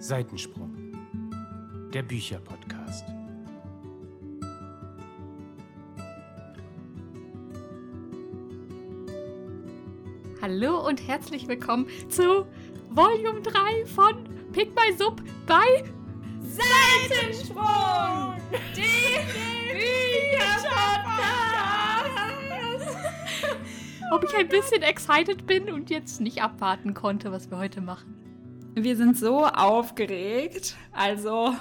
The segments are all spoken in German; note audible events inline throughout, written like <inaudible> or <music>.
Seitensprung, der Bücherpodcast. Hallo und herzlich willkommen zu Volume 3 von Pick My Sub bei Seitensprung! Die Ob ich ein bisschen excited bin und jetzt nicht abwarten konnte, was wir heute machen. Wir sind so aufgeregt. Also,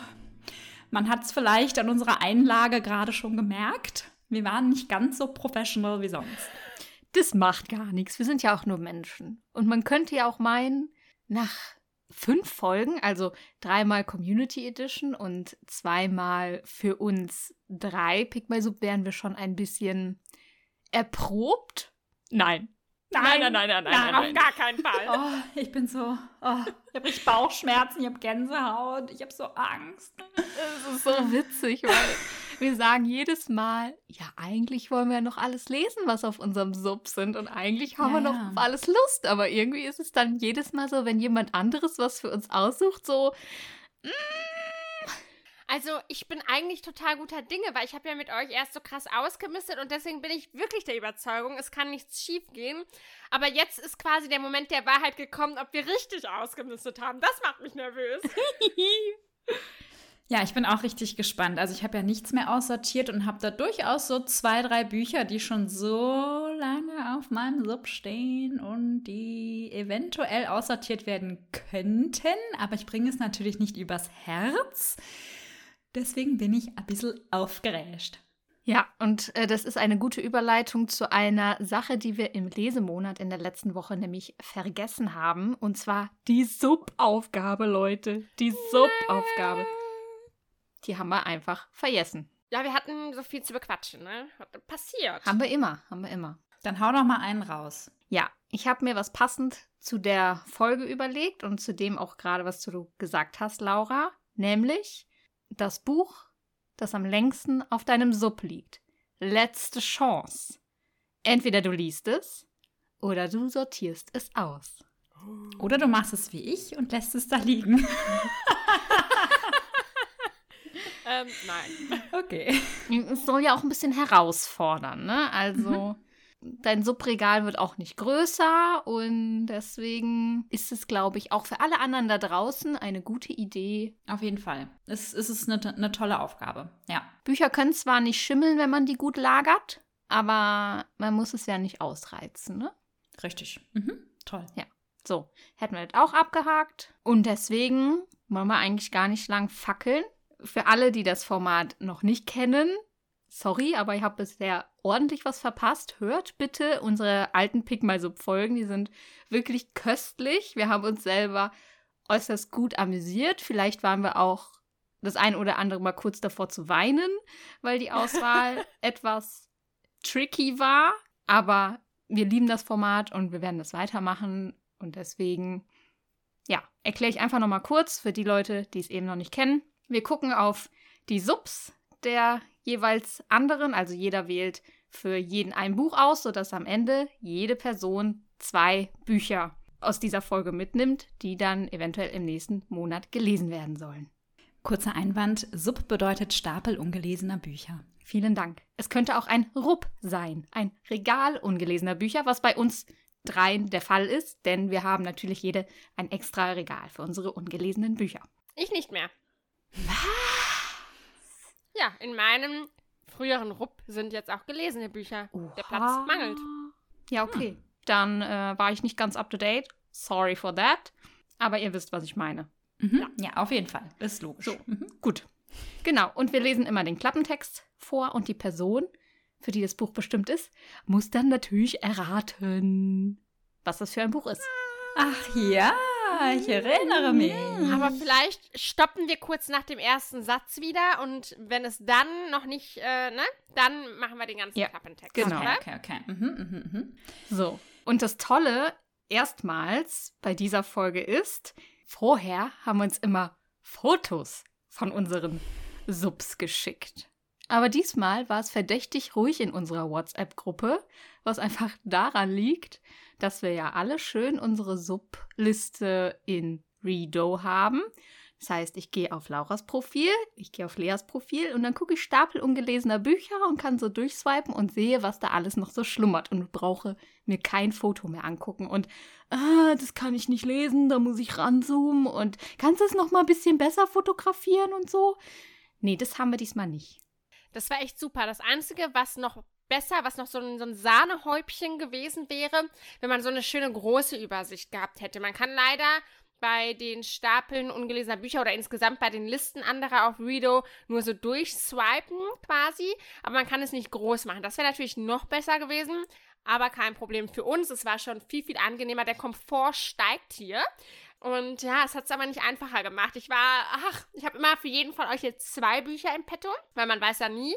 man hat es vielleicht an unserer Einlage gerade schon gemerkt. Wir waren nicht ganz so professional wie sonst. Das macht gar nichts. Wir sind ja auch nur Menschen. Und man könnte ja auch meinen, nach fünf Folgen, also dreimal Community Edition und zweimal für uns drei My Sub, wären wir schon ein bisschen erprobt Nein. Nein, nein, nein, nein, nein, nein, auf gar keinen Fall. Oh, ich bin so, oh, ich habe Bauchschmerzen, ich habe Gänsehaut, ich habe so Angst. Das ist so witzig, weil wir sagen jedes Mal, ja, eigentlich wollen wir ja noch alles lesen, was auf unserem Sub sind und eigentlich haben ja, wir noch ja. auf alles Lust, aber irgendwie ist es dann jedes Mal so, wenn jemand anderes was für uns aussucht, so, mm, also ich bin eigentlich total guter Dinge, weil ich habe ja mit euch erst so krass ausgemistet und deswegen bin ich wirklich der Überzeugung, es kann nichts schief gehen. Aber jetzt ist quasi der Moment der Wahrheit gekommen, ob wir richtig ausgemistet haben. Das macht mich nervös. <laughs> Ja, ich bin auch richtig gespannt. Also ich habe ja nichts mehr aussortiert und habe da durchaus so zwei, drei Bücher, die schon so lange auf meinem Sub stehen und die eventuell aussortiert werden könnten. Aber ich bringe es natürlich nicht übers Herz. Deswegen bin ich ein bisschen aufgeregt. Ja, und äh, das ist eine gute Überleitung zu einer Sache, die wir im Lesemonat in der letzten Woche nämlich vergessen haben. Und zwar die Subaufgabe, Leute. Die Subaufgabe. Die haben wir einfach vergessen. Ja, wir hatten so viel zu bequatschen, ne? Passiert. Haben wir immer, haben wir immer. Dann hau doch mal einen raus. Ja, ich habe mir was passend zu der Folge überlegt und zu dem auch gerade, was du gesagt hast, Laura. Nämlich, das Buch, das am längsten auf deinem Sub liegt. Letzte Chance. Entweder du liest es oder du sortierst es aus. Oder du machst es wie ich und lässt es da liegen. <laughs> ähm, nein. Okay. Es soll ja auch ein bisschen herausfordern, ne? Also. Mhm dein Subregal wird auch nicht größer und deswegen ist es, glaube ich, auch für alle anderen da draußen eine gute Idee. Auf jeden Fall. Es, es ist eine, eine tolle Aufgabe, ja. Bücher können zwar nicht schimmeln, wenn man die gut lagert, aber man muss es ja nicht ausreizen, ne? Richtig. Mhm. Toll. Ja. So, hätten wir das auch abgehakt. Und deswegen wollen wir eigentlich gar nicht lang fackeln. Für alle, die das Format noch nicht kennen, sorry, aber ich habe bisher ordentlich was verpasst. Hört bitte unsere alten Pick My Sub Folgen, die sind wirklich köstlich. Wir haben uns selber äußerst gut amüsiert. Vielleicht waren wir auch das ein oder andere mal kurz davor zu weinen, weil die Auswahl <laughs> etwas tricky war. Aber wir lieben das Format und wir werden das weitermachen. Und deswegen, ja, erkläre ich einfach nochmal kurz für die Leute, die es eben noch nicht kennen. Wir gucken auf die Subs der jeweils anderen, also jeder wählt für jeden ein Buch aus, sodass am Ende jede Person zwei Bücher aus dieser Folge mitnimmt, die dann eventuell im nächsten Monat gelesen werden sollen. Kurzer Einwand, Sub bedeutet Stapel ungelesener Bücher. Vielen Dank. Es könnte auch ein Rupp sein, ein Regal ungelesener Bücher, was bei uns dreien der Fall ist, denn wir haben natürlich jede ein extra Regal für unsere ungelesenen Bücher. Ich nicht mehr. Was? Ja, in meinem früheren Rupp sind jetzt auch gelesene Bücher. Oha. Der Platz mangelt. Ja, okay. Hm. Dann äh, war ich nicht ganz up to date. Sorry for that. Aber ihr wisst, was ich meine. Mhm. Ja. ja. auf jeden Fall. Das ist logisch. So, mhm. gut. Genau. Und wir lesen immer den Klappentext vor und die Person, für die das Buch bestimmt ist, muss dann natürlich erraten, was das für ein Buch ist. Ach ja, ich erinnere mich. Aber vielleicht stoppen wir kurz nach dem ersten Satz wieder und wenn es dann noch nicht, äh, ne, dann machen wir den ganzen ja, Klappentext. Genau. Okay, okay, okay. Mhm, mhm, mhm. So. Und das Tolle erstmals bei dieser Folge ist, vorher haben wir uns immer Fotos von unseren Subs geschickt. Aber diesmal war es verdächtig ruhig in unserer WhatsApp-Gruppe, was einfach daran liegt, dass wir ja alle schön unsere Subliste in Redo haben. Das heißt, ich gehe auf Lauras Profil, ich gehe auf Leas Profil und dann gucke ich Stapel ungelesener Bücher und kann so durchswipen und sehe, was da alles noch so schlummert und brauche mir kein Foto mehr angucken und ah, das kann ich nicht lesen, da muss ich ranzoomen und kannst du es noch mal ein bisschen besser fotografieren und so? Nee, das haben wir diesmal nicht. Das war echt super. Das Einzige, was noch besser, was noch so ein, so ein Sahnehäubchen gewesen wäre, wenn man so eine schöne große Übersicht gehabt hätte. Man kann leider bei den Stapeln ungelesener Bücher oder insgesamt bei den Listen anderer auf Redo nur so durchswipen quasi, aber man kann es nicht groß machen. Das wäre natürlich noch besser gewesen, aber kein Problem für uns. Es war schon viel, viel angenehmer. Der Komfort steigt hier. Und ja, es hat es aber nicht einfacher gemacht. Ich war, ach, ich habe immer für jeden von euch jetzt zwei Bücher im Petto, weil man weiß ja nie.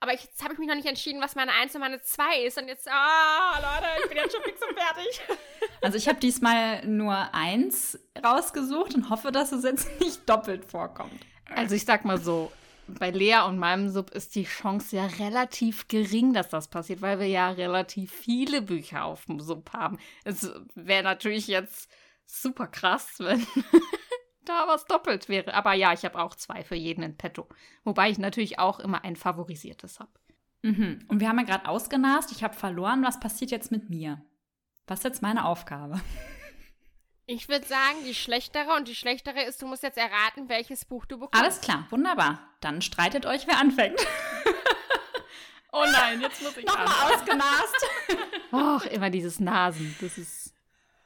Aber ich, jetzt habe ich mich noch nicht entschieden, was meine Eins und meine Zwei ist. Und jetzt, ah, Leute, ich bin jetzt schon fix und fertig. <laughs> Also ich habe diesmal nur eins rausgesucht und hoffe, dass es jetzt <laughs> nicht doppelt vorkommt. Also ich sag mal so, bei Lea und meinem Sub ist die Chance ja relativ gering, dass das passiert, weil wir ja relativ viele Bücher auf dem Sub haben. Es wäre natürlich jetzt super krass, wenn da was doppelt wäre. Aber ja, ich habe auch zwei für jeden in petto. Wobei ich natürlich auch immer ein favorisiertes habe. Mhm. Und wir haben ja gerade ausgenast, ich habe verloren. Was passiert jetzt mit mir? Was ist jetzt meine Aufgabe? <laughs> Ich würde sagen, die schlechtere und die schlechtere ist, du musst jetzt erraten, welches Buch du bekommst. Alles klar, wunderbar. Dann streitet euch, wer anfängt. oh nein, jetzt muss ich <laughs> Nochmal ausgenast. <laughs> Och, immer dieses Nasen. Das ist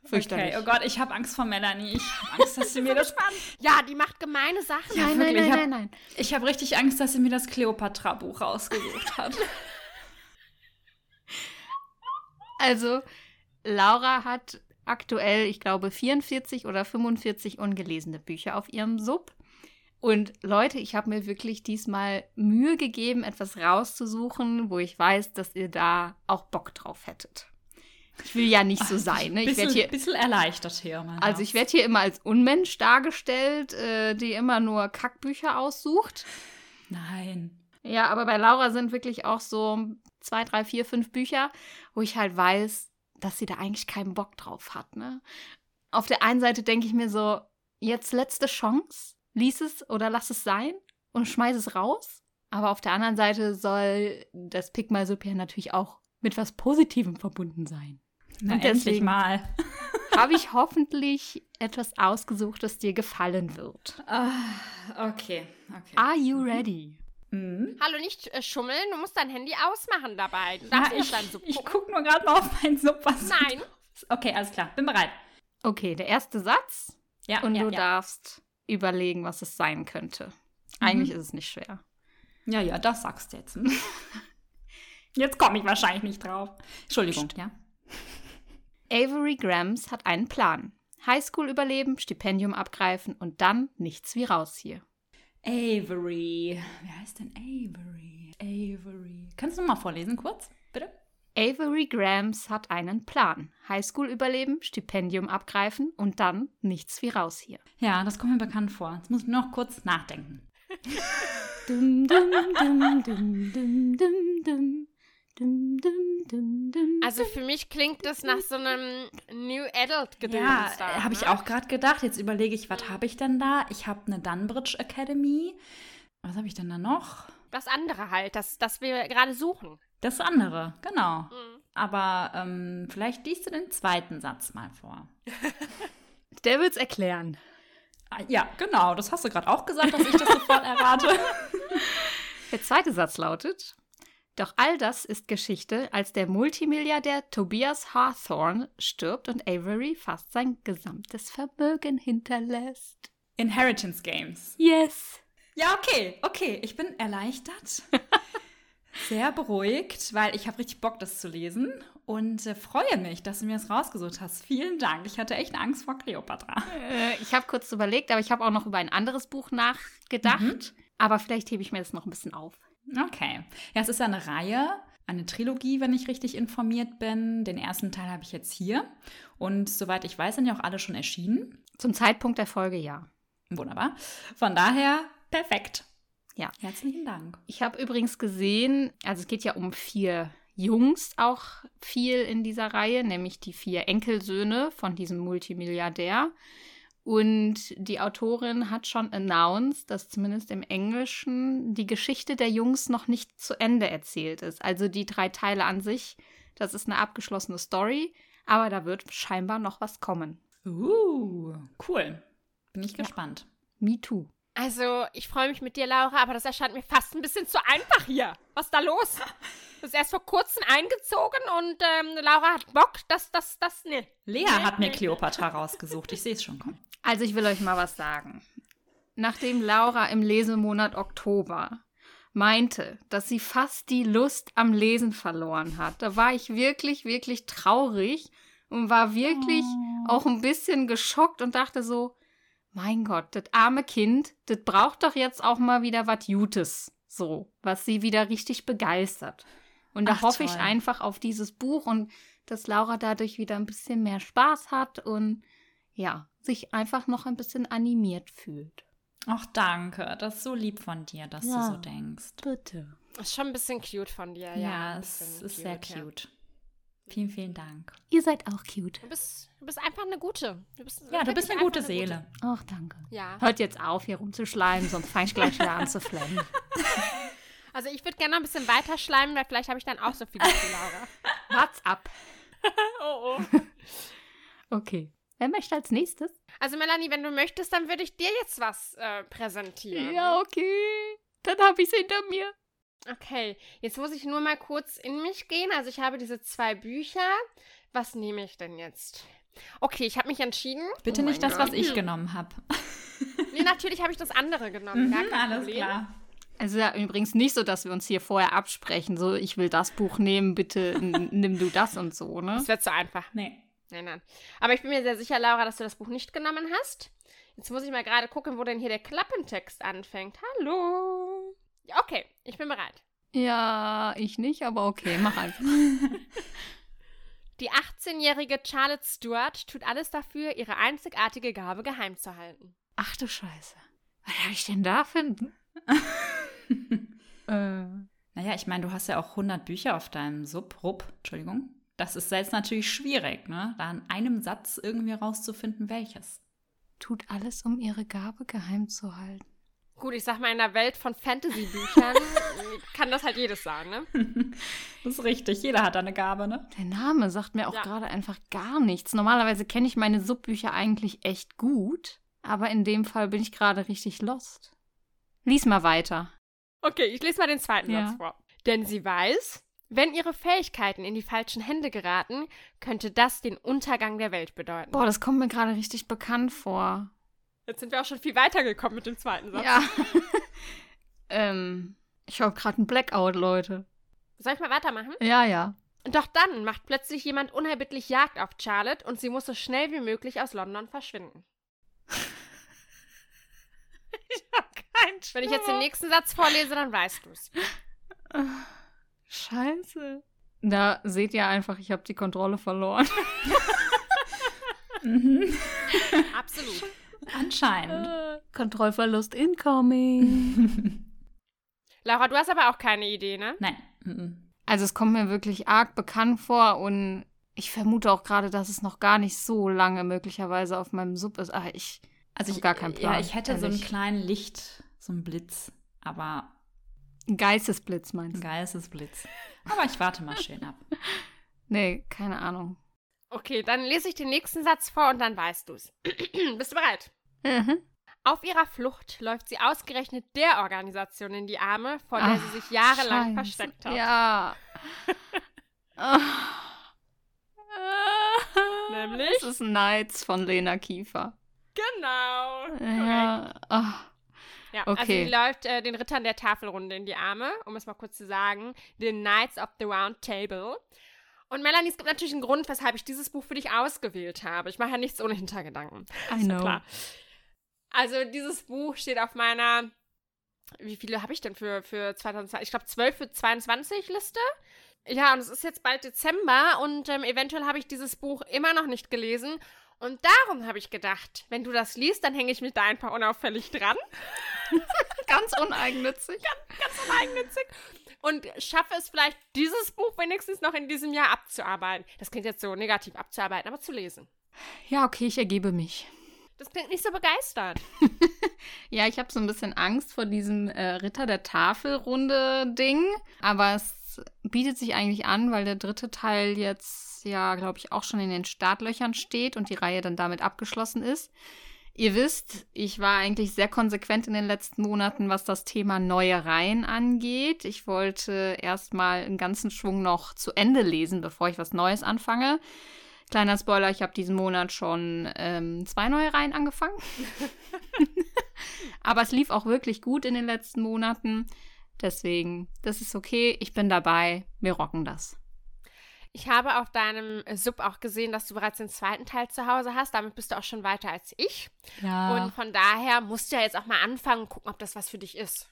fürchterlich. Okay, oh Gott, ich habe Angst vor Melanie. Ich habe Angst, dass <laughs> sie mir das... Ja, die macht gemeine Sachen. Nein, nein, wirklich, nein, hab- nein, nein. Ich habe richtig Angst, dass sie mir das Kleopatra-Buch rausgesucht <laughs> hat. Also, Laura hat aktuell, ich glaube, 44 oder 45 ungelesene Bücher auf ihrem Sub. Und Leute, ich habe mir wirklich diesmal Mühe gegeben, etwas rauszusuchen, wo ich weiß, dass ihr da auch Bock drauf hättet. Ich will ja nicht so sein. Ne? Ich bisschen, werd hier, bisschen erleichtert hier. Also ich werde hier immer als Unmensch dargestellt, äh, die immer nur Kackbücher aussucht. Nein. Ja, aber bei Laura sind wirklich auch so zwei, drei, vier, fünf Bücher, wo ich halt weiß, dass sie da eigentlich keinen Bock drauf hat. Ne? Auf der einen Seite denke ich mir so, jetzt letzte Chance, lies es oder lass es sein und schmeiß es raus. Aber auf der anderen Seite soll das Pigma-Sub ja natürlich auch mit was Positivem verbunden sein. Na, Und endlich mal. <laughs> Habe ich hoffentlich etwas ausgesucht, das dir gefallen wird. Ah, okay, okay. Are you ready? Mhm. Hallo, nicht äh, schummeln, du musst dein Handy ausmachen dabei. Du darfst nicht ich deinen Sub ich gucke nur gerade mal auf meinen Sub, was Nein. Okay, alles klar. Bin bereit. Okay, der erste Satz Ja, und ja, du ja. darfst überlegen, was es sein könnte. Eigentlich ist es nicht schwer. ja, ja, das sagst du jetzt. hm? <laughs> Jetzt komme ich wahrscheinlich nicht drauf. Entschuldigung, ja. Avery Grams hat einen Plan. Highschool überleben, Stipendium abgreifen und dann nichts wie raus hier. Avery. Wer heißt denn Avery? Avery. Kannst du mal vorlesen kurz, bitte? Avery Grams hat einen Plan. Highschool überleben, Stipendium abgreifen und dann nichts wie raus hier. Ja, das kommt mir bekannt vor. Jetzt muss ich noch kurz nachdenken. <laughs> Dum, dum, dum, dum, dum, dum. Dum, dum, dum, dum, Also für mich klingt das nach so einem New Adult Gedöns Ja, habe ich ne? auch gerade gedacht. Jetzt überlege ich, was habe ich denn da? Ich habe eine Dunbridge Academy. Was habe ich denn da noch? Das andere halt, das, das wir gerade suchen. Das andere, genau. Mhm. Aber ähm, vielleicht liest du den zweiten Satz mal vor. <laughs> Der wird's erklären. Ah, Ja, genau. Das hast du gerade auch gesagt, dass ich das sofort errate. <laughs> Der zweite Satz lautet: Doch all das ist Geschichte, als der Multimilliardär Tobias Hawthorne stirbt und Avery fast sein gesamtes Vermögen hinterlässt. Inheritance Games. Yes! Ja, okay, okay. Ich bin erleichtert. <laughs> Sehr beruhigt, weil ich habe richtig Bock, das zu lesen und äh, freue mich, dass du mir das rausgesucht hast. Vielen Dank. Ich hatte echt Angst vor Cleopatra. Äh, ich habe kurz überlegt, aber ich habe auch noch über ein anderes Buch nachgedacht. Aber vielleicht hebe ich mir das noch ein bisschen auf. Okay. Ja, es ist eine Reihe, eine Trilogie, wenn ich richtig informiert bin. Den ersten Teil habe ich jetzt hier. Und soweit ich weiß, sind ja auch alle schon erschienen. Zum Zeitpunkt der Folge ja. Wunderbar. Von daher, perfekt. Ja. Herzlichen Dank. Ich habe übrigens gesehen, also es geht ja um vier Jungs auch viel in dieser Reihe, nämlich die vier Enkelsöhne von diesem Multimilliardär. Und die Autorin hat schon announced, dass zumindest im Englischen die Geschichte der Jungs noch nicht zu Ende erzählt ist. Also die drei Teile an sich, das ist eine abgeschlossene Story, aber da wird scheinbar noch was kommen. Uh, cool. Bin ich gespannt. Me too. Also, ich freue mich mit dir, Laura, aber das erscheint mir fast ein bisschen zu einfach hier. Was ist da los? Du bist erst vor kurzem eingezogen und ähm, Laura hat Bock, dass das, das, ne. Lea hat mir Cleopatra rausgesucht. Ich sehe es schon kommen. Also ich will euch mal was sagen. Nachdem Laura im Lesemonat Oktober meinte, dass sie fast die Lust am Lesen verloren hat, da war ich wirklich, wirklich traurig und war wirklich auch ein bisschen geschockt und dachte so, mein Gott, das arme Kind, das braucht doch jetzt auch mal wieder was Jutes, so, was sie wieder richtig begeistert. Und da Ach, hoffe ich toll. einfach auf dieses Buch und dass Laura dadurch wieder ein bisschen mehr Spaß hat und ja, sich einfach noch ein bisschen animiert fühlt. Ach, danke. Das ist so lieb von dir, dass Ja. du so denkst. Bitte. Ist schon ein bisschen cute von dir, ja. Ja, es ist sehr ja. cute. Vielen, vielen Dank. Ihr seid auch cute. Du bist, du bist einfach eine gute. Du bist Ja, du bist eine gute Seele. Ach, danke. Ja. Hört jetzt auf, hier rumzuschleimen, sonst fange ich gleich wieder an zu flemmen. <laughs> Also ich würde gerne noch ein bisschen weiter schleimen, weil vielleicht habe ich dann auch so viel wie Laura. What's up? <laughs> Oh, oh. Okay. Wer möchte als nächstes? Also Melanie, wenn du möchtest, dann würde ich dir jetzt was äh, präsentieren. okay. Dann habe ich es hinter mir. Okay, jetzt muss ich nur mal kurz in mich gehen. Also ich habe diese zwei Bücher. Was nehme ich denn jetzt? Okay, ich habe mich entschieden. Bitte Oh nicht das, was Gott. ich genommen habe. <laughs> Nee, natürlich habe ich das andere genommen. Gar kein Problem. Also ja, übrigens nicht so, dass wir uns hier vorher absprechen. So, ich will das Buch nehmen, bitte nimm du das und so, ne? Das wird zu einfach. Nee. Nein, nein. Aber ich bin mir sehr sicher, Laura, dass du das Buch nicht genommen hast. Jetzt muss ich mal gerade gucken, wo denn hier der Klappentext anfängt. Hallo. Ja, okay, ich bin bereit. Ja, ich nicht, aber okay, mach einfach. <laughs> Die 18-jährige Charlotte Stewart tut alles dafür, ihre einzigartige Gabe geheim zu halten. Ach du Scheiße. Was habe ich denn da ein... <laughs> äh, Naja, ich meine, du hast ja auch 100 Bücher auf deinem Sub, Rupp, Entschuldigung. Das ist jetzt natürlich schwierig, ne? Da in einem Satz irgendwie rauszufinden, welches. tut alles, um ihre Gabe geheim zu halten. Gut, ich sag mal, in der Welt von Fantasy-Büchern <laughs> kann das halt jedes sagen, ne? <laughs> Das ist richtig, jeder hat eine Gabe, ne? Der Name sagt mir auch Ja. gerade einfach gar nichts. Normalerweise kenne ich meine Subbücher eigentlich echt gut, aber in dem Fall bin ich gerade richtig lost. Lies mal weiter. Okay, ich lese mal den zweiten Ja. Satz vor. Denn sie weiß, wenn ihre Fähigkeiten in die falschen Hände geraten, könnte das den Untergang der Welt bedeuten. Boah, das kommt mir gerade richtig bekannt vor. Jetzt sind wir auch schon viel weitergekommen mit dem zweiten Satz. Ja. <laughs> ähm, ich habe gerade einen Blackout, Leute. Soll ich mal weitermachen? Ja, ja. Doch dann macht plötzlich jemand unerbittlich Jagd auf Charlotte und sie muss so schnell wie möglich aus London verschwinden. <laughs> Ich habe keinen Wenn ich jetzt den nächsten Satz vorlese, dann weißt du's. <laughs> Scheiße. Da seht ihr einfach, ich habe die Kontrolle verloren. <laughs> Mhm. Absolut. Anscheinend. Kontrollverlust incoming. <laughs> Laura, du hast aber auch keine Idee, ne? Nein. Mhm. Also es kommt mir wirklich arg bekannt vor und ich vermute auch gerade, dass es noch gar nicht so lange möglicherweise auf meinem Sub ist. Aber ich Also ich, gar keinen Plan, Ja, ich hätte so einen ehrlich. kleinen Licht, so einen Blitz, aber ein Geistesblitz ein meinst du? Geistesblitz. Aber ich warte mal schön ab. <laughs> Nee, keine Ahnung. Okay, dann lese ich den nächsten Satz vor und dann weißt du's. <clears throat> Bist du bereit? Mhm. Auf ihrer Flucht läuft sie ausgerechnet der Organisation in die Arme, vor der Ach, sie sich jahrelang Scheiße. versteckt hat. Ja. <laughs> Ah. Nämlich? Das ist Nights von Lena Kiefer. Genau. Ja. Ah. Ja, also Okay. sie läuft äh, den Rittern der Tafelrunde in die Arme, um es mal kurz zu sagen, den Knights of the Round Table. Und Melanie, es gibt natürlich einen Grund, weshalb ich dieses Buch für dich ausgewählt habe. Ich mache ja nichts ohne Hintergedanken. I know. klar. Also dieses Buch steht auf meiner, wie viele habe ich denn für, für 2020? Ich glaube 12 für 22 Liste. Ja, und es ist jetzt bald Dezember und ähm, eventuell habe ich dieses Buch immer noch nicht gelesen. Und darum habe ich gedacht, wenn du das liest, dann hänge ich mich da einfach unauffällig dran. <laughs> Ganz uneigennützig. ganz uneigennützig. Und schaffe es vielleicht, dieses Buch wenigstens noch in diesem Jahr abzuarbeiten. Das klingt jetzt so negativ abzuarbeiten, aber zu lesen. Ja, okay, ich ergebe mich. Das klingt nicht so begeistert. <laughs> Ja, ich habe so ein bisschen Angst vor diesem äh, Ritter der Tafelrunde-Ding. Aber es bietet sich eigentlich an, weil der dritte Teil jetzt ja, glaube ich, auch schon in den Startlöchern steht und die Reihe dann damit abgeschlossen ist. Ihr wisst, ich war eigentlich sehr konsequent in den letzten Monaten, was das Thema neue Reihen angeht. Ich wollte erstmal einen ganzen Schwung noch zu Ende lesen, bevor ich was Neues anfange. Kleiner Spoiler, ich habe diesen Monat schon ähm, zwei neue Reihen angefangen. <laughs> Aber es lief auch wirklich gut in den letzten Monaten. Deswegen, das ist okay. Ich bin dabei. Wir rocken das. Ich habe auf deinem Sub auch gesehen, dass du bereits den zweiten Teil zu Hause hast. Damit bist du auch schon weiter als ich. Ja. Und von daher musst du ja jetzt auch mal anfangen und gucken, ob das was für dich ist.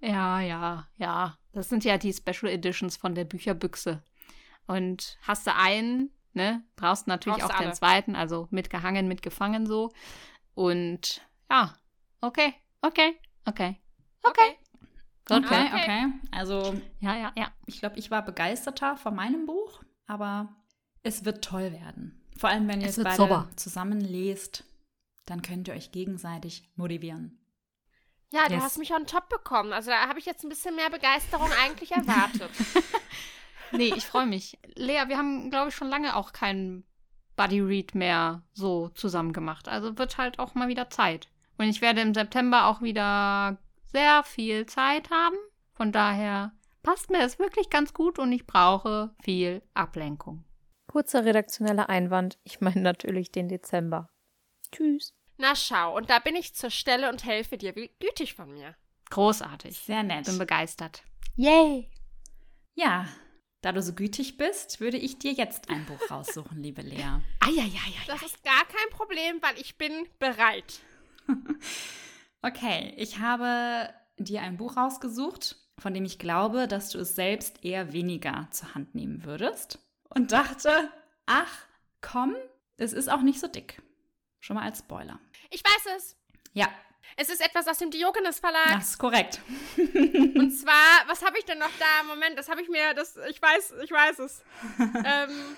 Ja, ja, ja. Das sind ja die Special Editions von der Bücherbüchse. Und hast du einen, ne, brauchst du natürlich Brauchst auch alle. den zweiten, also mitgehangen, mitgefangen so. Und ja, okay, okay, okay. Okay. Okay, Okay. okay. Also Ja, ja, ja. ich glaube, ich war begeisterter von meinem Buch, aber es wird toll werden. Vor allem, wenn ihr Es es beide sauber. zusammen lest, dann könnt ihr euch gegenseitig motivieren. Ja, du Yes. hast mich on top bekommen. Also da habe ich jetzt ein bisschen mehr Begeisterung eigentlich <laughs> erwartet. Nee, ich freue mich. Lea, wir haben, glaube ich, schon lange auch keinen Buddy Read mehr so zusammen gemacht. Also wird halt auch mal wieder Zeit. Und ich werde im September auch wieder sehr viel Zeit haben. Von daher passt mir das wirklich ganz gut und ich brauche viel Ablenkung. Kurzer redaktioneller Einwand. Ich meine natürlich den Dezember. Tschüss. Na schau, und da bin ich zur Stelle und helfe dir. Wie gütig von mir. Großartig. Sehr nett. Bin begeistert. Yay! Ja, da du so gütig bist, würde ich dir jetzt ein Buch raussuchen, liebe Lea. <laughs> Eieieiei. Das ist gar kein Problem, weil ich bin bereit. <laughs> Okay, ich habe dir ein Buch rausgesucht, von dem ich glaube, dass du es selbst eher weniger zur Hand nehmen würdest. Und dachte, ach, komm, es ist auch nicht so dick. Schon mal als Spoiler. Ich weiß es. Ja, Es ist etwas aus dem Diogenes Verlag. das ist korrekt. <laughs> Und zwar, was habe ich denn noch da? Moment, das habe ich mir, das, ich weiß, ich weiß es. <laughs> ähm,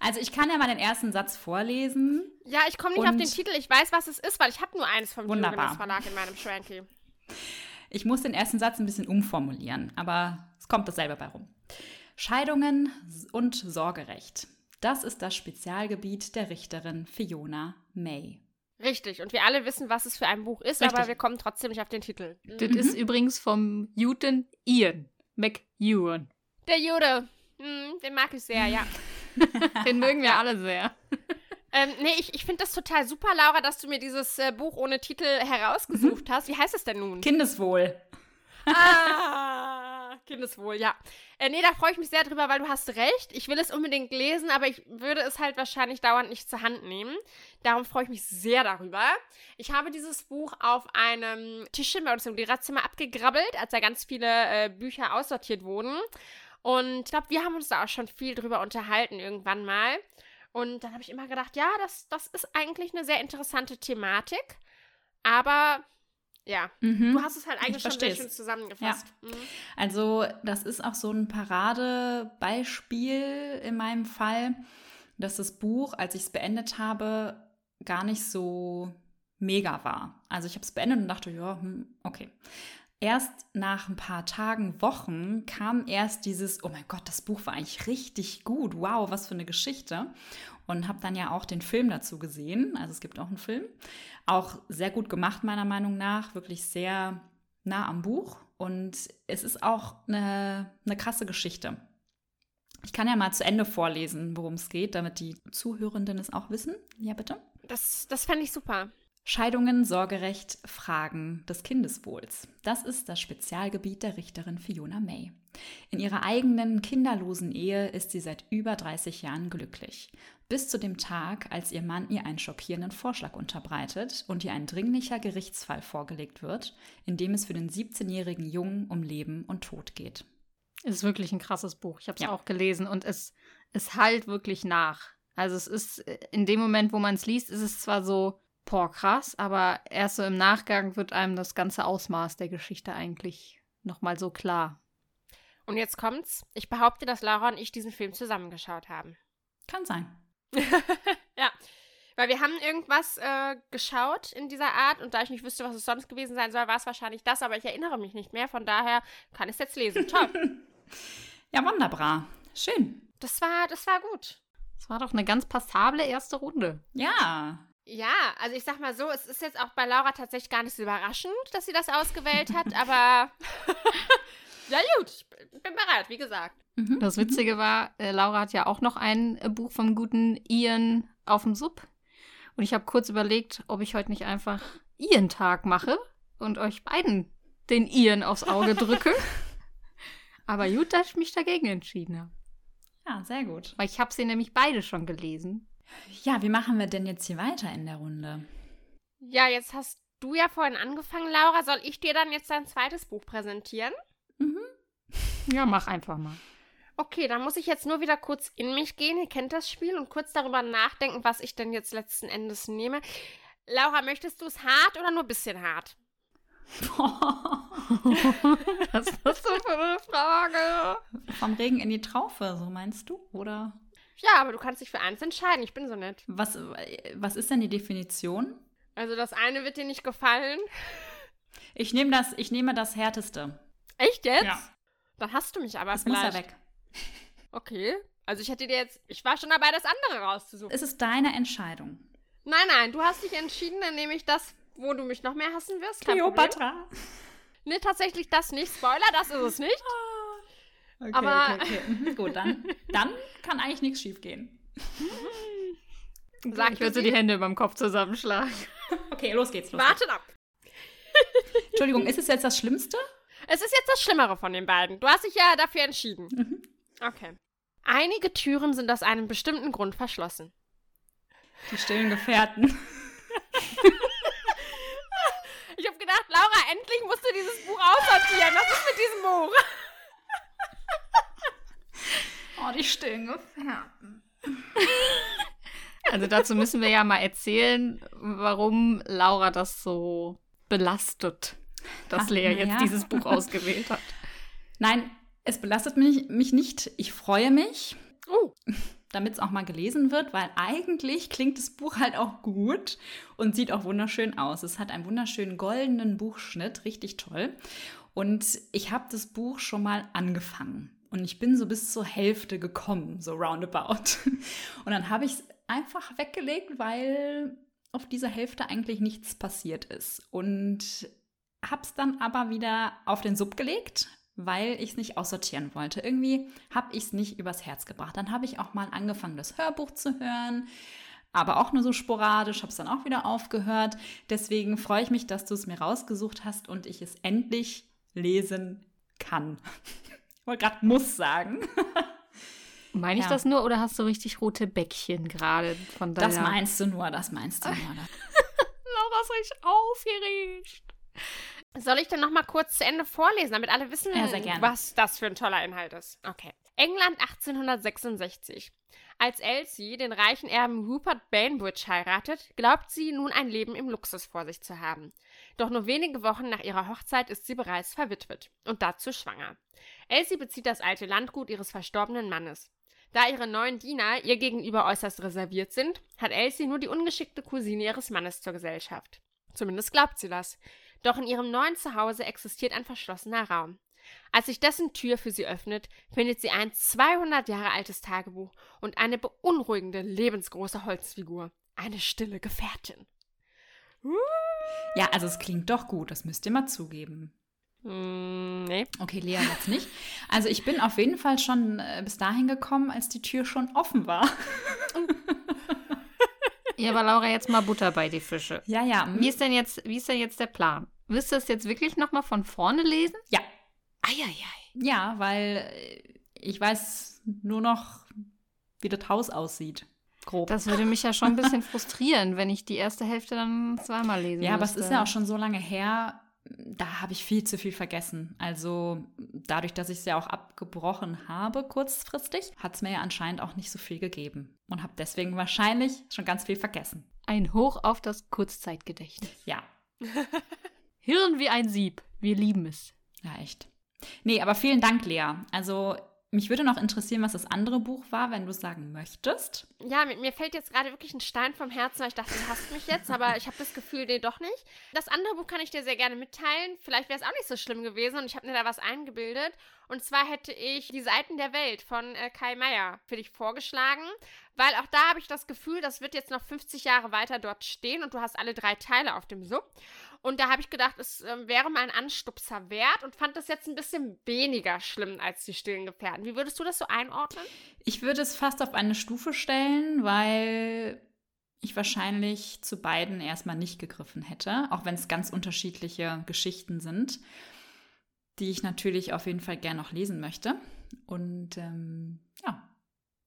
Also ich kann ja mal den ersten Satz vorlesen. ja, ich komme nicht auf den Titel. Ich weiß, was es ist, weil ich habe nur eines vom Wunderbar. Diogenes Verlag in meinem Schranky. Ich muss den ersten Satz ein bisschen umformulieren, aber es kommt dasselbe bei rum. Scheidungen und Sorgerecht. Das ist das Spezialgebiet der Richterin Fiona May. Richtig. Und wir alle wissen, was es für ein Buch ist, Richtig. aber wir kommen trotzdem nicht auf den Titel. Das ist übrigens vom Newton Ian McEwan. Der Jude. Hm, den mag ich sehr, ja. <laughs> <laughs> Den mögen wir alle sehr. Ähm, nee, ich, ich finde das total super, Laura, dass du mir dieses äh, Buch ohne Titel herausgesucht hast. Wie heißt es denn nun? Kindeswohl. Ah, <laughs> Kindeswohl, ja. Äh, nee, da freue ich mich sehr drüber, weil du hast recht. Ich will es unbedingt lesen, aber ich würde es halt wahrscheinlich dauernd nicht zur Hand nehmen. Darum freue ich mich sehr darüber. Ich habe dieses Buch auf einem Tischchen bei uns im Lehrerzimmer abgegrabbelt, als da ganz viele äh, Bücher aussortiert wurden. Und ich glaube, wir haben uns da auch schon viel drüber unterhalten irgendwann mal. Und dann habe ich immer gedacht, ja, das, das ist eigentlich eine sehr interessante Thematik. Aber ja, Mhm. Du hast es halt eigentlich Ich schon schön zusammengefasst. Mhm. Also, das ist auch so ein Paradebeispiel in meinem Fall, dass das Buch, als ich es beendet habe, gar nicht so mega war. Also, ich habe es beendet und dachte, ja, hm, okay. Erst nach ein paar Tagen, Wochen kam erst dieses, oh mein Gott, das Buch war eigentlich richtig gut. Wow, was für eine Geschichte. Und habe dann ja auch den Film dazu gesehen. Also es gibt auch einen Film. Auch sehr gut gemacht, meiner Meinung nach. Wirklich sehr nah am Buch. Und es ist auch eine, eine krasse Geschichte. Ich kann ja mal zu Ende vorlesen, worum es geht, damit die Zuhörenden es auch wissen. Ja, bitte. Das, das fände ich super. Scheidungen, Sorgerecht, Fragen des Kindeswohls. Das ist das Spezialgebiet der Richterin Fiona May. In ihrer eigenen kinderlosen Ehe ist sie seit über 30 Jahren glücklich. Bis zu dem Tag, als ihr Mann ihr einen schockierenden Vorschlag unterbreitet und ihr ein dringlicher Gerichtsfall vorgelegt wird, in dem es für den 17-jährigen Jungen um Leben und Tod geht. Ist wirklich ein krasses Buch. Ich habe es Ja. auch gelesen und es, es halt wirklich nach. Also es ist äh, in dem Moment, wo man es liest, ist es zwar so, boah, krass, aber erst so im Nachgang wird einem das ganze Ausmaß der Geschichte eigentlich nochmal so klar. Und jetzt kommt's. Ich behaupte, dass Laura und ich diesen Film zusammengeschaut haben. Kann sein. <laughs> ja. Weil wir haben irgendwas äh, geschaut in dieser Art und da ich nicht wüsste, was es sonst gewesen sein soll, war es wahrscheinlich das, aber ich erinnere mich nicht mehr. Von daher kann ich es jetzt lesen. Toll. <laughs> Ja, wunderbar. Schön. Das war, das war gut. Das war doch eine ganz passable erste Runde. Ja. Ja, also ich sag mal so, es ist jetzt auch bei Laura tatsächlich gar nicht so überraschend, dass sie das ausgewählt hat, aber <laughs> ja gut, ich bin bereit, wie gesagt. Mhm. Das Witzige war, äh, Laura hat ja auch noch ein äh, Buch vom guten Ian auf dem Sub. Und ich habe kurz überlegt, ob ich heute nicht einfach Ian-Tag mache und euch beiden den Ian aufs Auge drücke. <laughs> Aber gut, dass ich mich dagegen entschieden habe. Ja, sehr gut. Weil ich habe sie nämlich beide schon gelesen. Ja, wie machen wir denn jetzt hier weiter in der Runde? Ja, jetzt hast du ja vorhin angefangen, Laura. Soll ich dir dann jetzt dein zweites Buch präsentieren? Mhm. <laughs> Ja, mach einfach mal. Okay, dann muss ich jetzt nur wieder kurz in mich gehen. Ihr kennt das Spiel und kurz darüber nachdenken, was ich denn jetzt letzten Endes nehme. Laura, möchtest du es hart oder nur ein bisschen hart? <laughs> Was ist das denn für eine Frage? Vom Regen in die Traufe, so meinst du? Oder Ja, aber du kannst dich für eins entscheiden. Ich bin so nett. was, was ist denn die Definition? Also das eine wird dir nicht gefallen. Ich nehme das, ich nehme das Härteste. Echt jetzt? Ja. Dann hast du mich aber Das muss vielleicht. ja weg. <laughs> Okay. Also ich hätte dir jetzt, ich war schon dabei, das andere rauszusuchen. Es ist deine Entscheidung. Nein, nein, du hast dich entschieden, dann nehme ich das, wo du mich noch mehr hassen wirst. Problem. Nee, tatsächlich das nicht. Spoiler, das ist es nicht. <laughs> Okay, Aber- okay, okay. <laughs> Mhm, gut, dann, dann kann eigentlich nichts schief gehen. Sagt Ich würde so die Hände überm Kopf zusammenschlagen. <laughs> Okay, los geht's. Los geht's. Wartet ab. <laughs> Entschuldigung, ist es jetzt das Schlimmste? Es ist jetzt das Schlimmere von den beiden. Du hast dich ja dafür entschieden. Mhm. Okay. Einige Türen sind aus einem bestimmten Grund verschlossen. Die stillen Gefährten. Ich habe gedacht, Laura, endlich musst du dieses Buch aussortieren. Was ist mit diesem Buch? Oh, die stillen Gefährten. <laughs> Also dazu müssen wir ja mal erzählen, warum Laura das so belastet, dass Ach, Lea jetzt ja. dieses Buch <laughs> ausgewählt hat. Nein, es belastet mich, mich nicht. Ich freue mich, Oh, damit es auch mal gelesen wird, weil eigentlich klingt das Buch halt auch gut und sieht auch wunderschön aus. Es hat einen wunderschönen goldenen Buchschnitt, richtig toll. Und ich habe das Buch schon mal angefangen. Und ich bin so bis zur Hälfte gekommen, so roundabout. <laughs> Und dann habe ich es einfach weggelegt, weil auf dieser Hälfte eigentlich nichts passiert ist. Und habe es dann aber wieder auf den Sub gelegt, weil ich es nicht aussortieren wollte. Irgendwie habe ich es nicht übers Herz gebracht. Dann habe ich auch mal angefangen, das Hörbuch zu hören, aber auch nur so sporadisch, habe es dann auch wieder aufgehört. Deswegen freue ich mich, dass du es mir rausgesucht hast und ich es endlich lesen kann. <laughs> Ich wollte gerade muss sagen. <laughs> Meine ich Ja. das nur oder hast du richtig rote Bäckchen gerade von deiner... Das meinst du nur, das meinst du nur. <laughs> Laura ist richtig aufgeregt. soll ich denn noch mal kurz zu Ende vorlesen, damit alle wissen, Ja, sehr gerne. was das für ein toller Inhalt ist? Okay. England 1866. Als Elsie den reichen Erben Rupert Bainbridge heiratet, glaubt sie nun ein Leben im Luxus vor sich zu haben. Doch nur wenige Wochen nach ihrer Hochzeit ist sie bereits verwitwet und dazu schwanger. Elsie bezieht das alte Landgut ihres verstorbenen Mannes. Da ihre neuen Diener ihr gegenüber äußerst reserviert sind, hat Elsie nur die ungeschickte Cousine ihres Mannes zur Gesellschaft. Zumindest glaubt sie das. Doch in ihrem neuen Zuhause existiert ein verschlossener Raum. Als sich dessen Tür für sie öffnet, findet sie ein 200 Jahre altes Tagebuch und eine beunruhigende, lebensgroße Holzfigur. Eine stille Gefährtin. Ja, also es klingt doch gut, das müsst ihr mal zugeben. Hm, nee. Okay, Lea jetzt nicht. Also ich bin auf jeden Fall schon äh, bis dahin gekommen, als die Tür schon offen war. <laughs> Ja, aber Laura, jetzt mal Butter bei die Fische. Ja, ja. hm. Wie ist denn jetzt, wie ist denn jetzt der Plan? Willst du das jetzt wirklich nochmal von vorne lesen? Ja. Eieiei. Ja, weil äh, ich weiß nur noch, wie das Haus aussieht. Grob. Das würde mich ja schon ein bisschen frustrieren, wenn ich die erste Hälfte dann zweimal lesen ja, aber es müsste. ist ja auch schon so lange her, da habe ich viel zu viel vergessen. Also dadurch, dass ich es ja auch abgebrochen habe kurzfristig, hat es mir ja anscheinend auch nicht so viel gegeben. Und habe deswegen wahrscheinlich schon ganz viel vergessen. Ein Hoch auf das Kurzzeitgedächtnis. Ja, <laughs> Hirn wie ein Sieb. Wir lieben es. ja, echt. Nee, aber vielen Dank, Lea. Also mich würde noch interessieren, was das andere Buch war, wenn du es sagen möchtest. Ja, mir, fällt jetzt gerade wirklich ein Stein vom Herzen, weil ich dachte, du hasst mich jetzt, aber ich habe das Gefühl, nee, doch nicht. Das andere Buch kann ich dir sehr gerne mitteilen. Vielleicht wäre es auch nicht so schlimm gewesen und ich habe mir da was eingebildet. Und zwar hätte ich Die Seiten der Welt von äh, Kai Meier für dich vorgeschlagen, weil auch da habe ich das Gefühl, das wird jetzt noch 50 Jahre weiter dort stehen und du hast alle drei Teile auf dem Sub. Und da habe ich gedacht, es äh, wäre mal ein Anstupser wert und fand das jetzt ein bisschen weniger schlimm als die stillen Gefährten. Wie würdest du das so einordnen? Ich würde es fast auf eine Stufe stellen, weil ich wahrscheinlich zu beiden erstmal nicht gegriffen hätte, auch wenn es ganz unterschiedliche Geschichten sind, die ich natürlich auf jeden Fall gerne noch lesen möchte. Und ähm, ja,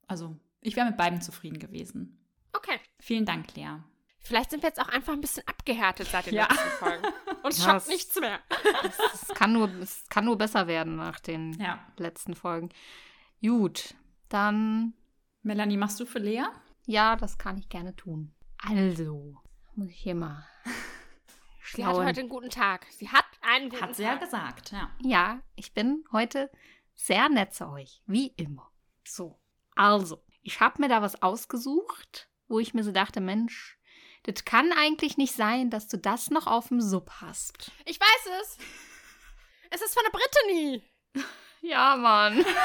also ich wäre mit beiden zufrieden gewesen. Okay. Vielen Dank, Lea. Vielleicht sind wir jetzt auch einfach ein bisschen abgehärtet seit den Ja. letzten Folgen. Und Ja, schockt es- nichts mehr. Es, es, kann nur, es kann nur besser werden nach den Ja. letzten Folgen. Gut, dann Melanie, machst du für Lea? ja, das kann ich gerne tun. Also, muss ich hier mal <laughs> Sie hat heute einen guten Tag. Sie hat einen guten Hat sie ja Tag. gesagt, ja. Ja, ich bin heute sehr nett zu euch, wie immer. So, also, ich habe mir da was ausgesucht, wo ich mir so dachte, Mensch, das kann eigentlich nicht sein, dass du das noch auf dem Sub hast. Ich weiß es. Es ist von der Brittany. <laughs> Ja, Mann. <laughs>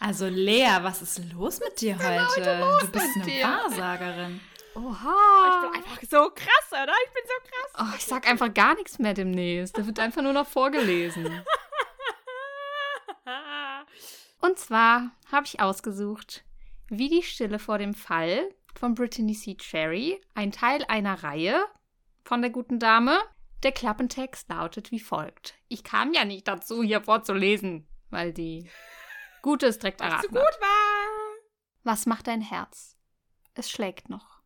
Also Lea, was ist los mit dir heute? du bist mit eine dir? Wahrsagerin. Ich Oha. bin einfach so krass, oder? Ich bin so krass. Oh, ich sag einfach gar nichts mehr demnächst. Da wird einfach nur noch vorgelesen. <laughs> Und zwar habe ich ausgesucht, wie die Stille vor dem Fall von Brittany C. Cherry, ein Teil einer Reihe von der guten Dame. Der Klappentext lautet wie folgt. Ich kam ja nicht dazu, hier vorzulesen, weil die Gute es direkt Was so erraten gut hat. war. Was macht dein Herz? Es schlägt noch.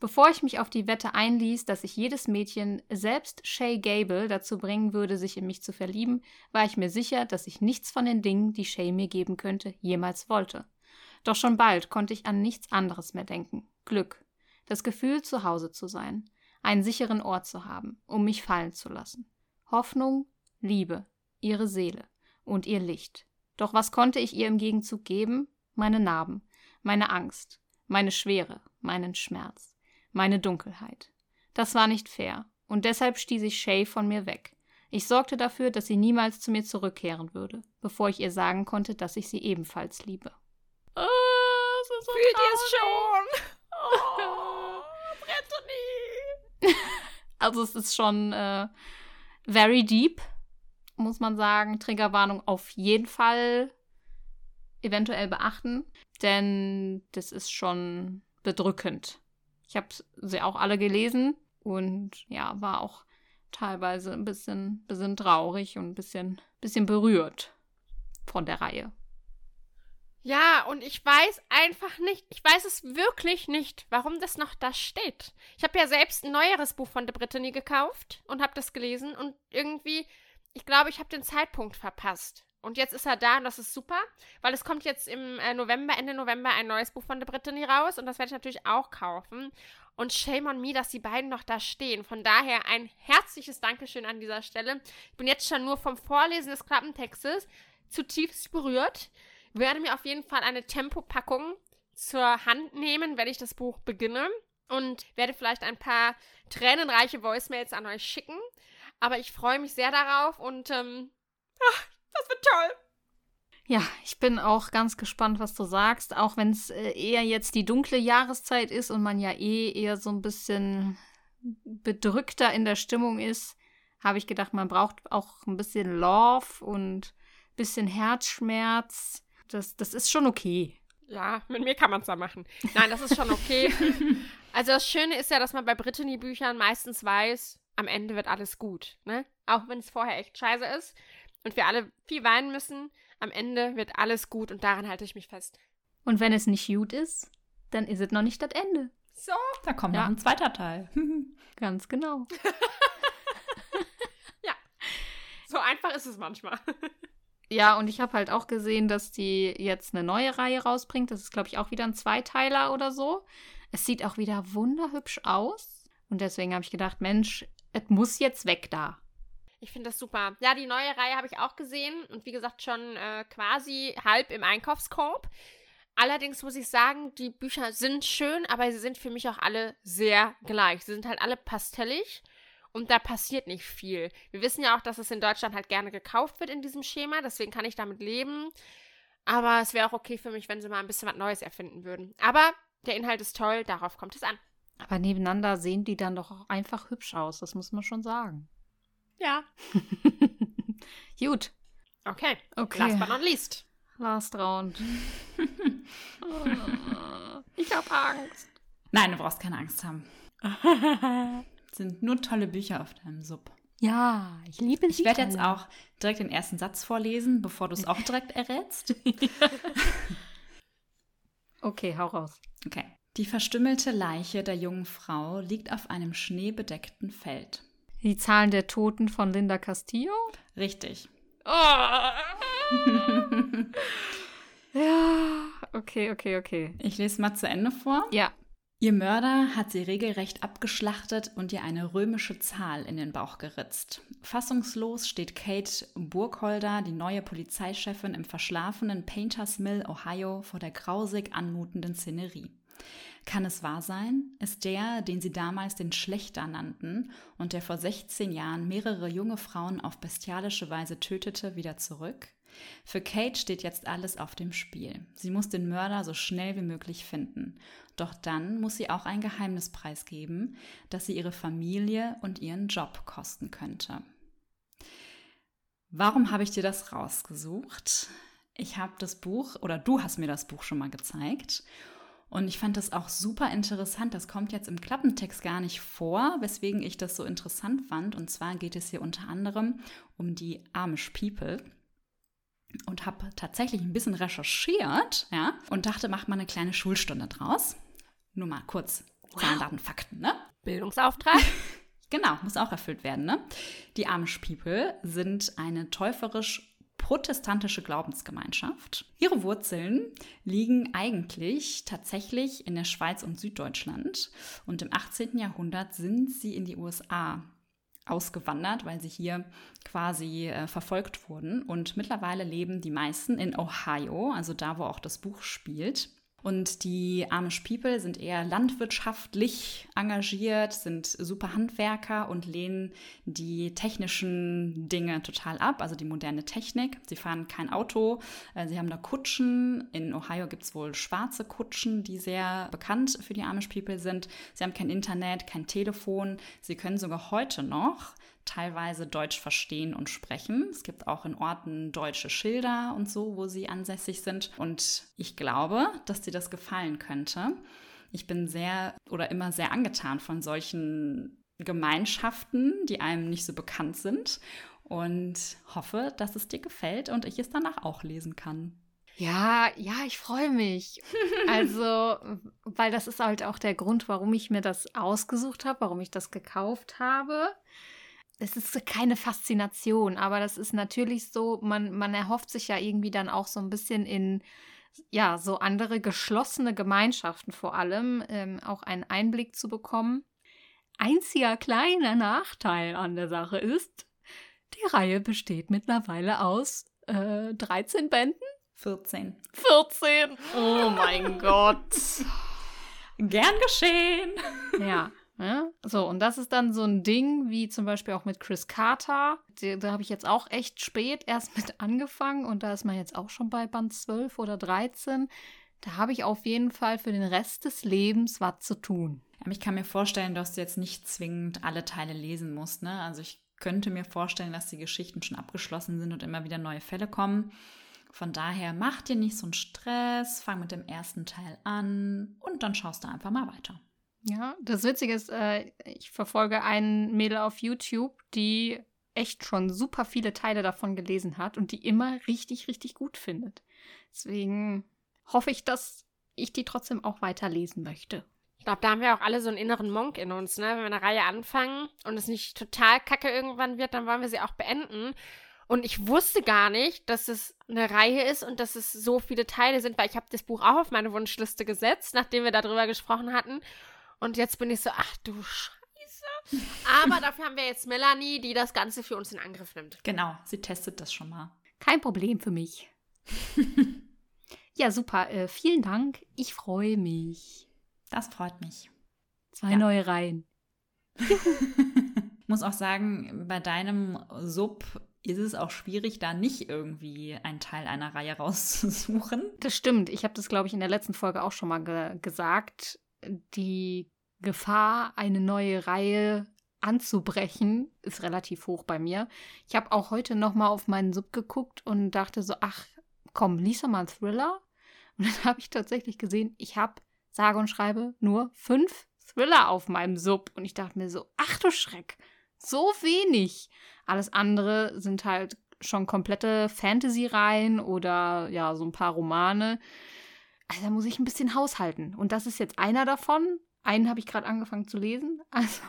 Bevor ich mich auf die Wette einließ, dass ich jedes Mädchen, selbst Shay Gable, dazu bringen würde, sich in mich zu verlieben, war ich mir sicher, dass ich nichts von den Dingen, die Shay mir geben könnte, jemals wollte. Doch schon bald konnte ich an nichts anderes mehr denken. Glück. Das Gefühl, zu Hause zu sein. Einen sicheren Ort zu haben, um mich fallen zu lassen. Hoffnung, Liebe, ihre Seele und ihr Licht. Doch was konnte ich ihr im Gegenzug geben? Meine Narben, meine Angst, meine Schwere, meinen Schmerz, meine Dunkelheit. Das war nicht fair, und deshalb stieß ich Shay von mir weg. Ich sorgte dafür, dass sie niemals zu mir zurückkehren würde, bevor ich ihr sagen konnte, dass ich sie ebenfalls liebe. So Fühlt ihr es schon? Oh, Brittany. <laughs> Also es ist schon äh, very deep, muss man sagen. Triggerwarnung auf jeden Fall eventuell beachten, denn das ist schon bedrückend. Ich habe sie auch alle gelesen und ja, war auch teilweise ein bisschen, bisschen traurig und ein bisschen, bisschen berührt von der Reihe. Ja, und ich weiß einfach nicht, ich weiß es wirklich nicht, warum das noch da steht. Ich habe ja selbst ein neueres Buch von der Brittany gekauft und habe das gelesen und irgendwie, ich glaube, ich habe den Zeitpunkt verpasst. Und jetzt ist er da und das ist super, weil es kommt jetzt im äh, November, Ende November ein neues Buch von der Brittany raus und das werde ich natürlich auch kaufen. Und shame on me, dass die beiden noch da stehen. Von daher ein herzliches Dankeschön an dieser Stelle. Ich bin jetzt schon nur vom Vorlesen des Klappentextes zutiefst berührt werde mir auf jeden Fall eine Tempopackung zur Hand nehmen, wenn ich das Buch beginne. Und werde vielleicht ein paar tränenreiche Voicemails an euch schicken. Aber ich freue mich sehr darauf und ähm, ach, das wird toll. Ja, ich bin auch ganz gespannt, was du sagst, auch wenn es äh, eher jetzt die dunkle Jahreszeit ist und man ja eh eher so ein bisschen bedrückter in der Stimmung ist, habe ich gedacht, man braucht auch ein bisschen Love und ein bisschen Herzschmerz. Das, das ist schon okay. Ja, mit mir kann man es da machen. Nein, das ist schon okay. <laughs> also das Schöne ist ja, dass man bei Brittany-Büchern meistens weiß, am Ende wird alles gut. Ne? Auch wenn es vorher echt scheiße ist und wir alle viel weinen müssen, am Ende wird alles gut und daran halte ich mich fest. Und wenn es nicht gut ist, dann ist es noch nicht das Ende. So. Da kommt Ja. noch ein zweiter Teil. <laughs> Ganz genau. <laughs> So einfach ist es manchmal. Ja, und ich habe halt auch gesehen, dass die jetzt eine neue Reihe rausbringt. Das ist, glaube ich, auch wieder ein Zweiteiler oder so. Es sieht auch wieder wunderhübsch aus. Und deswegen habe ich gedacht, Mensch, es muss jetzt weg da. Ich finde das super. Ja, die neue Reihe habe ich auch gesehen und wie gesagt schon äh, quasi halb im Einkaufskorb. Allerdings muss ich sagen, die Bücher sind schön, aber sie sind für mich auch alle sehr gleich. Sie sind halt alle pastellig und da passiert nicht viel. Wir wissen ja auch, dass es in Deutschland halt gerne gekauft wird in diesem Schema, deswegen kann ich damit leben. Aber es wäre auch okay für mich, wenn sie mal ein bisschen was Neues erfinden würden. Aber der Inhalt ist toll, darauf kommt es an. Aber nebeneinander sehen die dann doch auch einfach hübsch aus, das muss man schon sagen. Ja. <laughs> Gut. Okay. Okay. Last but not least. Last Round. <laughs> <laughs> ich habe Angst. Nein, du brauchst keine Angst haben. Sind nur tolle Bücher auf deinem Sub. Ja, ich liebe sie. Ich werde jetzt auch direkt den ersten Satz vorlesen, bevor du es auch direkt errätst. <laughs> Okay, hau raus. Okay. Die verstümmelte Leiche der jungen Frau liegt auf einem schneebedeckten Feld. Die Zahlen der Toten von Linda Castillo? Richtig. <laughs> ja, okay, okay, okay. Ich lese mal zu Ende vor. Ja, Ihr Mörder hat sie regelrecht abgeschlachtet und ihr eine römische Zahl in den Bauch geritzt. Fassungslos steht Kate Burkholder, die neue Polizeichefin im verschlafenen Painters Mill, Ohio, vor der grausig anmutenden Szenerie. Kann es wahr sein? Ist der, den sie damals den Schlechter nannten und der vor 16 Jahren mehrere junge Frauen auf bestialische Weise tötete, wieder zurück? Für Kate steht jetzt alles auf dem Spiel. Sie muss den Mörder so schnell wie möglich finden. Doch dann muss sie auch ein Geheimnis preisgeben, das sie ihre Familie und ihren Job kosten könnte. Warum habe ich dir das rausgesucht? Ich habe das Buch, oder du hast mir das Buch schon mal gezeigt. Und ich fand das auch super interessant. Das kommt jetzt im Klappentext gar nicht vor, weswegen ich das so interessant fand. Und zwar geht es hier unter anderem um die Amish People und habe tatsächlich ein bisschen recherchiert, ja, und dachte, mach mal eine kleine Schulstunde draus. Nur mal kurz Zahlen, Daten, Fakten, ne? Bildungsauftrag. <laughs> Genau, muss auch erfüllt werden, ne? Die Amish People sind eine täuferisch protestantische Glaubensgemeinschaft. Ihre Wurzeln liegen eigentlich tatsächlich in der Schweiz und Süddeutschland. Und im 18. Jahrhundert sind sie in die USA ausgewandert, weil sie hier quasi äh, verfolgt wurden. Und mittlerweile leben die meisten in Ohio, also da, wo auch das Buch spielt. Und die Amish People sind eher landwirtschaftlich engagiert, sind super Handwerker und lehnen die technischen Dinge total ab, also die moderne Technik. Sie fahren kein Auto, äh, sie haben da Kutschen. In Ohio gibt es wohl schwarze Kutschen, die sehr bekannt für die Amish People sind. Sie haben kein Internet, kein Telefon. Sie können sogar heute noch teilweise Deutsch verstehen und sprechen. Es gibt auch in Orten deutsche Schilder und so, wo sie ansässig sind. Und ich glaube, dass dir das gefallen könnte. Ich bin sehr oder immer sehr angetan von solchen Gemeinschaften, die einem nicht so bekannt sind. Und hoffe, dass es dir gefällt und ich es danach auch lesen kann. Ja, ja, ich freue mich. <laughs> Also, weil das ist halt auch der Grund, warum ich mir das ausgesucht habe, warum ich das gekauft habe. Es ist keine Faszination, aber das ist natürlich so, man, man erhofft sich ja irgendwie dann auch so ein bisschen in, ja, so andere geschlossene Gemeinschaften vor allem ähm, auch einen Einblick zu bekommen. Einziger kleiner Nachteil an der Sache ist, die Reihe besteht mittlerweile aus äh, 13 Bänden. 14. 14. Oh mein <laughs> Gott. Gern geschehen. Ja. Ja, so, und das ist dann so ein Ding, wie zum Beispiel auch mit Chris Carter. Die, da habe ich jetzt auch echt spät erst <laughs> mit angefangen und da ist man jetzt auch schon bei Band 12 oder 13. Da habe ich auf jeden Fall für den Rest des Lebens was zu tun. Ich kann mir vorstellen, dass du jetzt nicht zwingend alle Teile lesen musst. Ne? Also ich könnte mir vorstellen, dass die Geschichten schon abgeschlossen sind und immer wieder neue Fälle kommen. Von daher mach dir nicht so einen Stress, fang mit dem ersten Teil an und dann schaust du einfach mal weiter. Ja, das Witzige ist, äh, ich verfolge einen Mädel auf YouTube, die echt schon super viele Teile davon gelesen hat und die immer richtig, richtig gut findet. Deswegen hoffe ich, dass ich die trotzdem auch weiterlesen möchte. Ich glaube, da haben wir auch alle so einen inneren Monk in uns, ne? Wenn wir eine Reihe anfangen und es nicht total kacke irgendwann wird, dann wollen wir sie auch beenden. Und ich wusste gar nicht, dass es eine Reihe ist und dass es so viele Teile sind, weil ich habe das Buch auch auf meine Wunschliste gesetzt, nachdem wir darüber gesprochen hatten. Und jetzt bin ich so, ach du Scheiße. Aber dafür haben wir jetzt Melanie, die das Ganze für uns in Angriff nimmt. Genau, sie testet das schon mal. Kein Problem für mich. <laughs> ja, super. Äh, vielen Dank. Ich freue mich. Das freut mich. Zwei Ja. neue Reihen. <laughs> Muss auch sagen, bei deinem Sub ist es auch schwierig, da nicht irgendwie einen Teil einer Reihe rauszusuchen. Das stimmt. Ich habe das, glaube ich, in der letzten Folge auch schon mal ge gesagt. Die Gefahr, eine neue Reihe anzubrechen, ist relativ hoch bei mir. Ich habe auch heute noch mal auf meinen Sub geguckt und dachte so, ach komm, lies doch mal einen Thriller. <laughs> Und dann habe ich tatsächlich gesehen, ich habe sage und schreibe nur fünf Thriller auf meinem Sub. Und ich dachte mir so, ach du Schreck, so wenig. Alles andere sind halt schon komplette Fantasy-Reihen oder ja, so ein paar Romane. Also da muss ich ein bisschen haushalten. Und das ist jetzt einer davon. Einen habe ich gerade angefangen zu lesen. <laughs> Also,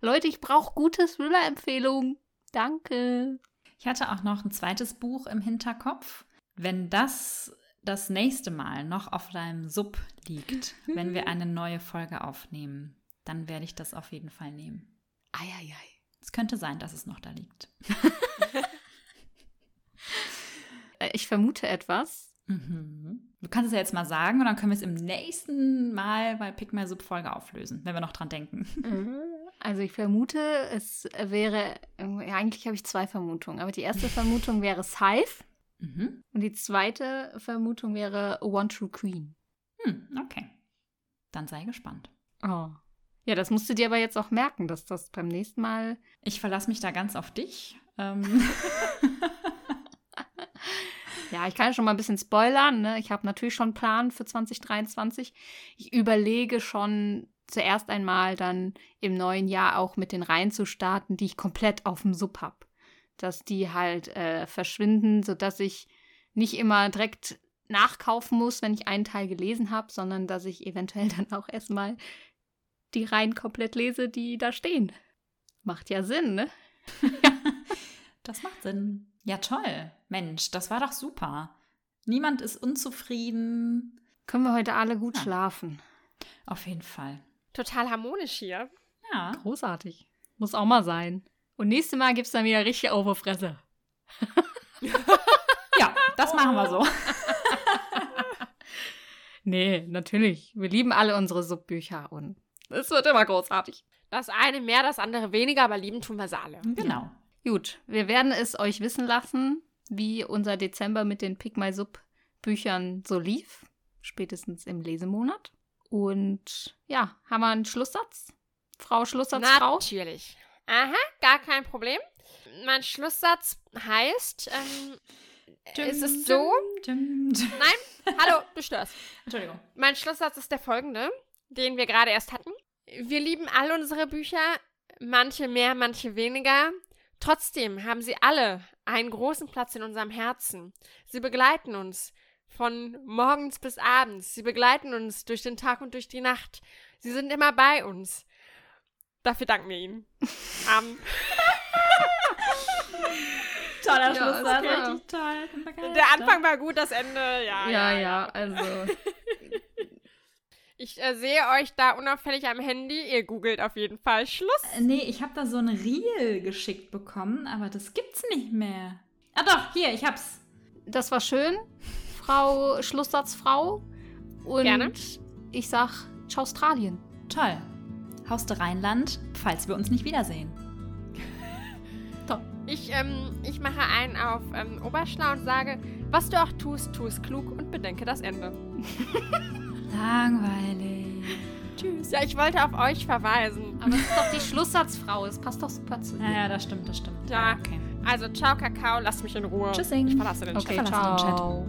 Leute, ich brauche gute Thriller-Empfehlungen. Danke. Ich hatte auch noch ein zweites Buch im Hinterkopf. Wenn das das nächste Mal noch auf deinem Sub liegt, <laughs> wenn wir eine neue Folge aufnehmen, dann werde ich das auf jeden Fall nehmen. Eieiei. Es könnte sein, dass es noch da liegt. <laughs> Äh, Ich vermute etwas. Mhm. Du kannst es ja jetzt mal sagen und dann können wir es im nächsten Mal bei Pick My Sub Folge auflösen, wenn wir noch dran denken. <laughs> Also ich vermute, es wäre, ja, eigentlich habe ich zwei Vermutungen, aber die erste Vermutung wäre Scythe Mhm. und die zweite Vermutung wäre One True Queen. Hm, okay. Dann sei gespannt. Oh. Ja, das musst du dir aber jetzt auch merken, dass das beim nächsten Mal. Ich verlasse mich da ganz auf dich. Ähm, <laughs> Ja, ich kann schon mal ein bisschen spoilern. Ne? Ich habe natürlich schon einen Plan für 2023. Ich überlege schon zuerst einmal dann im neuen Jahr auch mit den Reihen zu starten, die ich komplett auf dem Sub habe. Dass die halt äh, verschwinden, sodass ich nicht immer direkt nachkaufen muss, wenn ich einen Teil gelesen habe, sondern dass ich eventuell <laughs> dann auch erstmal die Reihen komplett lese, die da stehen. Macht ja Sinn, ne? <laughs> <laughs> das macht Sinn. Ja, toll. Mensch, das war doch super. Niemand ist unzufrieden. Können wir heute alle gut Ja. schlafen. Auf jeden Fall. Total harmonisch hier. Ja. Großartig. Muss auch mal sein. Und nächstes Mal gibt's dann wieder richtig auf die Fresse. <laughs> Ja, das machen wir so. <laughs> Nee, natürlich. Wir lieben alle unsere Subbücher und es wird immer großartig. Das eine mehr, das andere weniger, aber lieben tun wir sie alle. Genau. Gut, wir werden es euch wissen lassen, wie unser Dezember mit den Pick My Sub Büchern so lief. Spätestens im Lesemonat. Und ja, haben wir einen Schlusssatz? Frau Schlusssatzfrau? Natürlich. Aha, gar kein Problem. Mein Schlusssatz heißt, ähm, ist es so? Dum, dum. <laughs> Hallo, du störst. Entschuldigung. Mein Schlusssatz ist der folgende, den wir gerade erst hatten. Wir lieben all unsere Bücher, manche mehr, manche weniger. Trotzdem haben sie alle einen großen Platz in unserem Herzen. Sie begleiten uns von morgens bis abends. Sie begleiten uns durch den Tag und durch die Nacht. Sie sind immer bei uns. Dafür danken wir ihnen. <laughs> Amen. Toller Ja, Schlusssatz. ist klar. Richtig toll. Der Anfang war gut, das Ende, ja. Ja, ja, also. <laughs> Ich äh, sehe euch da unauffällig am Handy. Ihr googelt auf jeden Fall Schluss. Äh, Nee, ich habe da so ein Reel geschickt bekommen, aber das gibt's nicht mehr. Ah doch, hier, ich hab's. Das war schön, Frau Schlusssatzfrau. Und Gerne. ich sag Ciao Australien. Toll. Haus der Rheinland, falls wir uns nicht wiedersehen. <laughs> Ich, ähm, ich mache einen auf ähm, Oberschlau und sage, was du auch tust, tu es klug und bedenke das Ende. <laughs> Langweilig. Tschüss. Ja, ich wollte auf euch verweisen. Aber es ist doch die Schlusssatzfrau. Es passt doch super zu Ja, ihr. ja, das stimmt, das stimmt. Ja. Okay. Also, ciao, Kakao, lasst mich in Ruhe. Tschüssing. Ich verlasse den Okay. Chat. Okay, verlasse den Chat. ciao.